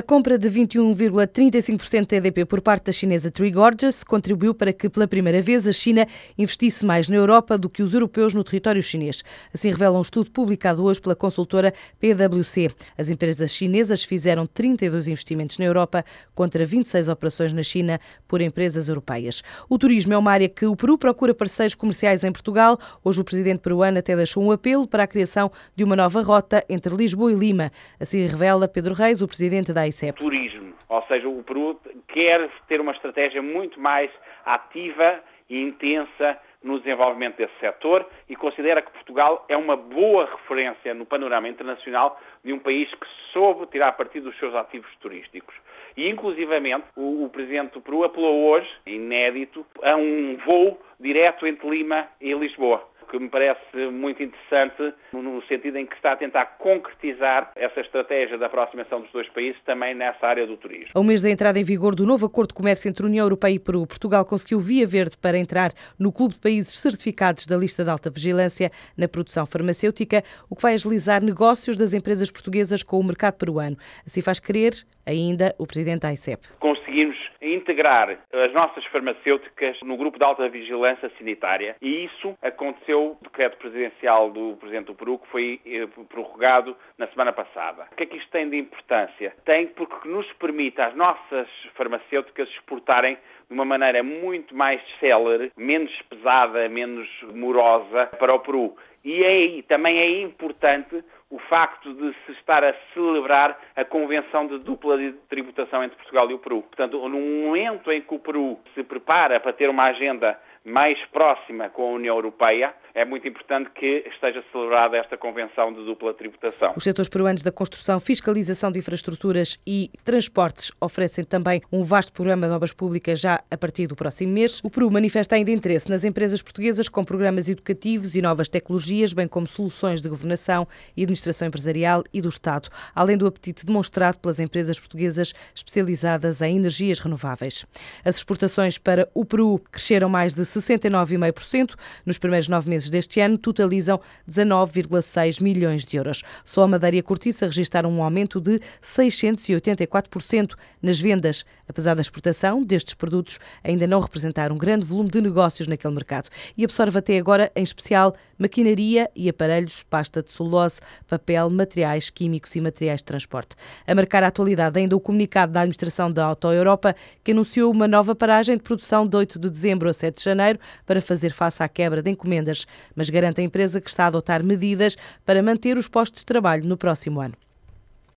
A compra de 21,35% da EDP por parte da chinesa Three Gorges contribuiu para que, pela primeira vez, a China investisse mais na Europa do que os europeus no território chinês. Assim revela um estudo publicado hoje pela consultora PwC. As empresas chinesas fizeram 32 investimentos na Europa contra 26 operações na China por empresas europeias. O turismo é uma área que o Peru procura parceiros comerciais em Portugal. Hoje o presidente peruano até deixou um apelo para a criação de uma nova rota entre Lisboa e Lima. Assim revela Pedro Reis, o presidente da ICEP. Turismo, ou seja, o Peru quer ter uma estratégia muito mais ativa e intensa no desenvolvimento desse setor e considera que Portugal é uma boa referência no panorama internacional de um país que soube tirar partido dos seus ativos turísticos. E, inclusivamente, o, o Presidente do Peru apelou hoje, inédito, a um voo direto entre Lima e Lisboa que me parece muito interessante no sentido em que está a tentar concretizar essa estratégia da aproximação dos dois países também nessa área do turismo. Ao mês da entrada em vigor do novo acordo de comércio entre a União Europeia e Peru, Portugal conseguiu via verde para entrar no clube de países certificados da lista de alta vigilância na produção farmacêutica, o que vai agilizar negócios das empresas portuguesas com o mercado peruano. Assim faz crer ainda o presidente da ICEP. Conseguimos integrar as nossas farmacêuticas no grupo de alta vigilância sanitária e isso aconteceu no decreto presidencial do Presidente do Peru que foi eh, prorrogado na semana passada. O que é que isto tem de importância? Tem porque nos permite às nossas farmacêuticas exportarem de uma maneira muito mais célere, menos pesada, menos morosa para o Peru. E é, também é importante o facto de se estar a celebrar a convenção de dupla tributação entre Portugal e o Peru. Portanto, no momento em que o Peru se prepara para ter uma agenda mais próxima com a União Europeia, é muito importante que esteja celebrada esta convenção de dupla tributação. Os setores peruanos da construção, fiscalização de infraestruturas e transportes oferecem também um vasto programa de obras públicas já a partir do próximo mês. O Peru manifesta ainda interesse nas empresas portuguesas com programas educativos e novas tecnologias, bem como soluções de governação e administração empresarial e do Estado, além do apetite demonstrado pelas empresas portuguesas especializadas em energias renováveis. As exportações para o Peru cresceram mais de 69,5% nos primeiros nove meses deste ano, totalizam 19,6 milhões de euros. Só a Madeira e a Cortiça registaram um aumento de 684% nas vendas. Apesar da exportação destes produtos, ainda não representaram um grande volume de negócios naquele mercado e absorve até agora, em especial, maquinaria e aparelhos, pasta de celulose, papel, materiais químicos e materiais de transporte. A marcar a atualidade ainda o comunicado da Administração da Auto Europa, que anunciou uma nova paragem de produção de 8 de dezembro a 7 de janeiro para fazer face à quebra de encomendas, mas garante a empresa que está a adotar medidas para manter os postos de trabalho no próximo ano.